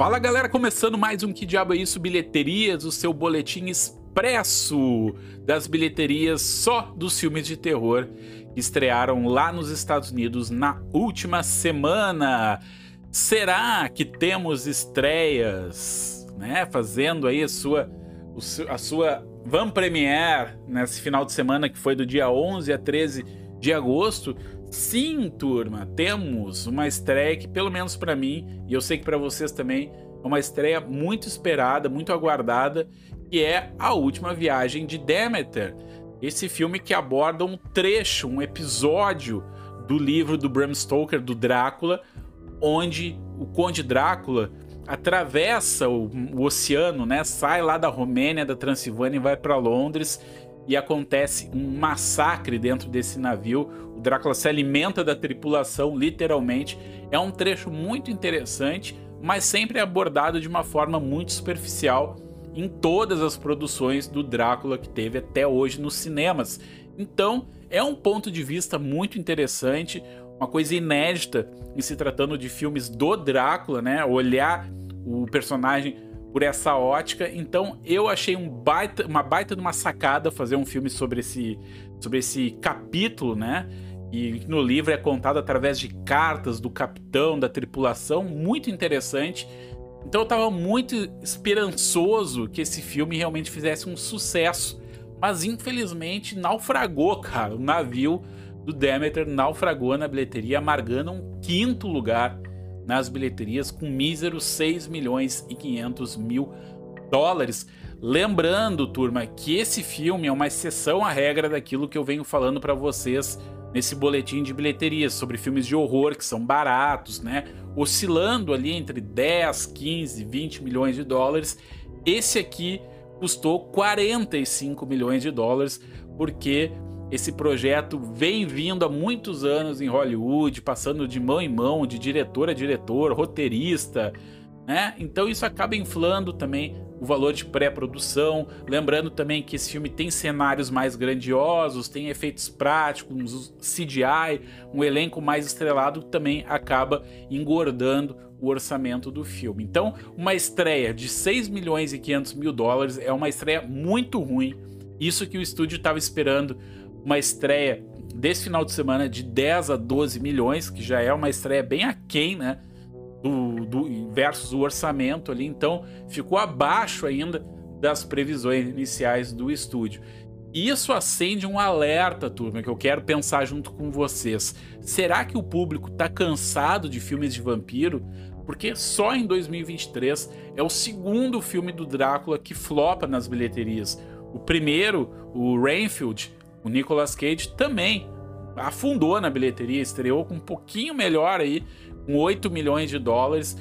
Fala galera, começando mais um Que Diabo é Isso Bilheterias, o seu boletim expresso das bilheterias só dos filmes de terror que estrearam lá nos Estados Unidos na última semana. Será que temos estreias, né? Fazendo aí a sua, a sua van premiere nesse final de semana que foi do dia 11 a 13 de agosto. Sim, turma, temos uma estreia que, pelo menos para mim, e eu sei que para vocês também, é uma estreia muito esperada, muito aguardada, que é A Última Viagem de Demeter. Esse filme que aborda um trecho, um episódio do livro do Bram Stoker, do Drácula, onde o Conde Drácula atravessa o, o oceano, né? Sai lá da Romênia, da Transilvânia e vai para Londres e acontece um massacre dentro desse navio. O Drácula se alimenta da tripulação, literalmente. É um trecho muito interessante, mas sempre abordado de uma forma muito superficial em todas as produções do Drácula que teve até hoje nos cinemas. Então, é um ponto de vista muito interessante, uma coisa inédita em se tratando de filmes do Drácula, né? Olhar o personagem por essa ótica. Então eu achei um baita, uma baita de uma sacada fazer um filme sobre esse, sobre esse capítulo, né? E no livro é contado através de cartas do capitão, da tripulação, muito interessante. Então eu estava muito esperançoso que esse filme realmente fizesse um sucesso. Mas infelizmente naufragou, cara. O navio do Demeter naufragou na bilheteria, amargando um quinto lugar nas bilheterias com míseros 6 milhões e 500 mil dólares. Lembrando, turma, que esse filme é uma exceção à regra daquilo que eu venho falando para vocês nesse boletim de bilheterias sobre filmes de horror que são baratos, né? Oscilando ali entre 10, 15, 20 milhões de dólares. Esse aqui custou 45 milhões de dólares porque esse projeto vem vindo há muitos anos em Hollywood, passando de mão em mão, de diretor a diretor, roteirista, né? Então isso acaba inflando também o valor de pré-produção. Lembrando também que esse filme tem cenários mais grandiosos, tem efeitos práticos, CGI, um elenco mais estrelado também acaba engordando o orçamento do filme. Então, uma estreia de 6 milhões e 500 mil dólares é uma estreia muito ruim. Isso que o estúdio estava esperando uma estreia desse final de semana de 10 a 12 milhões, que já é uma estreia bem aquém, né? Do, do versus o orçamento ali, então ficou abaixo ainda das previsões iniciais do estúdio. Isso acende um alerta, turma, que eu quero pensar junto com vocês. Será que o público tá cansado de filmes de vampiro? Porque só em 2023 é o segundo filme do Drácula que flopa nas bilheterias. O primeiro, o Rainfield, o Nicolas Cage também afundou na bilheteria, estreou com um pouquinho melhor aí, com 8 milhões de dólares,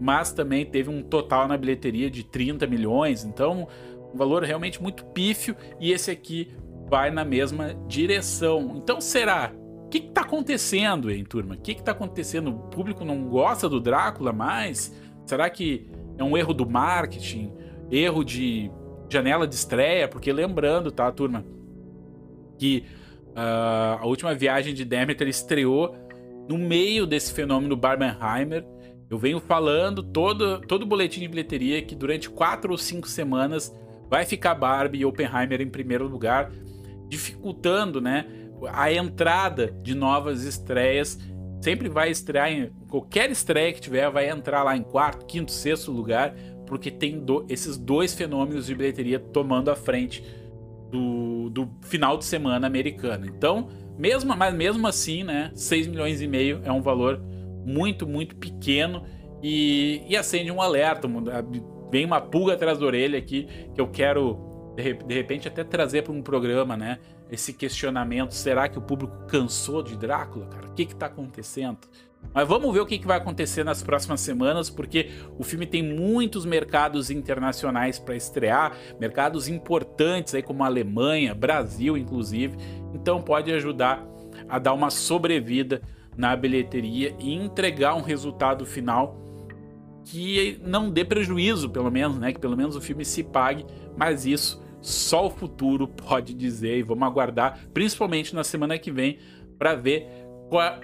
mas também teve um total na bilheteria de 30 milhões, então um valor realmente muito pífio e esse aqui vai na mesma direção. Então será? O que está acontecendo, hein, turma? O que está acontecendo? O público não gosta do Drácula mais? Será que é um erro do marketing? Erro de janela de estreia? Porque lembrando, tá, turma? Que uh, a última viagem de Demeter estreou no meio desse fenômeno Barbenheimer. Eu venho falando todo, todo boletim de bilheteria que durante quatro ou cinco semanas vai ficar Barbie e Oppenheimer em primeiro lugar, dificultando né, a entrada de novas estreias. Sempre vai estrear em qualquer estreia que tiver, vai entrar lá em quarto, quinto, sexto lugar, porque tem do, esses dois fenômenos de bilheteria tomando a frente do, do final de semana americano. Então, mesmo, mas mesmo assim, né, 6 milhões e meio é um valor muito, muito pequeno e, e acende um alerta, vem uma pulga atrás da orelha aqui que eu quero de repente até trazer para um programa, né? Esse questionamento: será que o público cansou de Drácula, cara? O que está acontecendo? Mas vamos ver o que, vai acontecer nas próximas semanas, porque o filme tem muitos mercados internacionais para estrear, mercados importantes aí como Alemanha, Brasil, inclusive. Então pode ajudar a dar uma sobrevida na bilheteria e entregar um resultado final que não dê prejuízo, pelo menos, né? Que pelo menos o filme se pague, mas isso só o futuro pode dizer e vamos aguardar, principalmente na semana que vem, para ver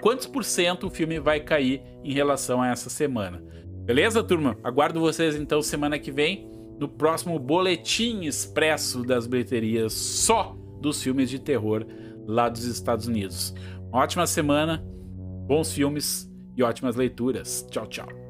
quantos por cento o filme vai cair em relação a essa semana. Beleza, turma? Aguardo vocês então semana que vem no próximo boletim expresso das bilheterias só dos filmes de terror lá dos Estados Unidos. Uma ótima semana, bons filmes e ótimas leituras. Tchau, tchau.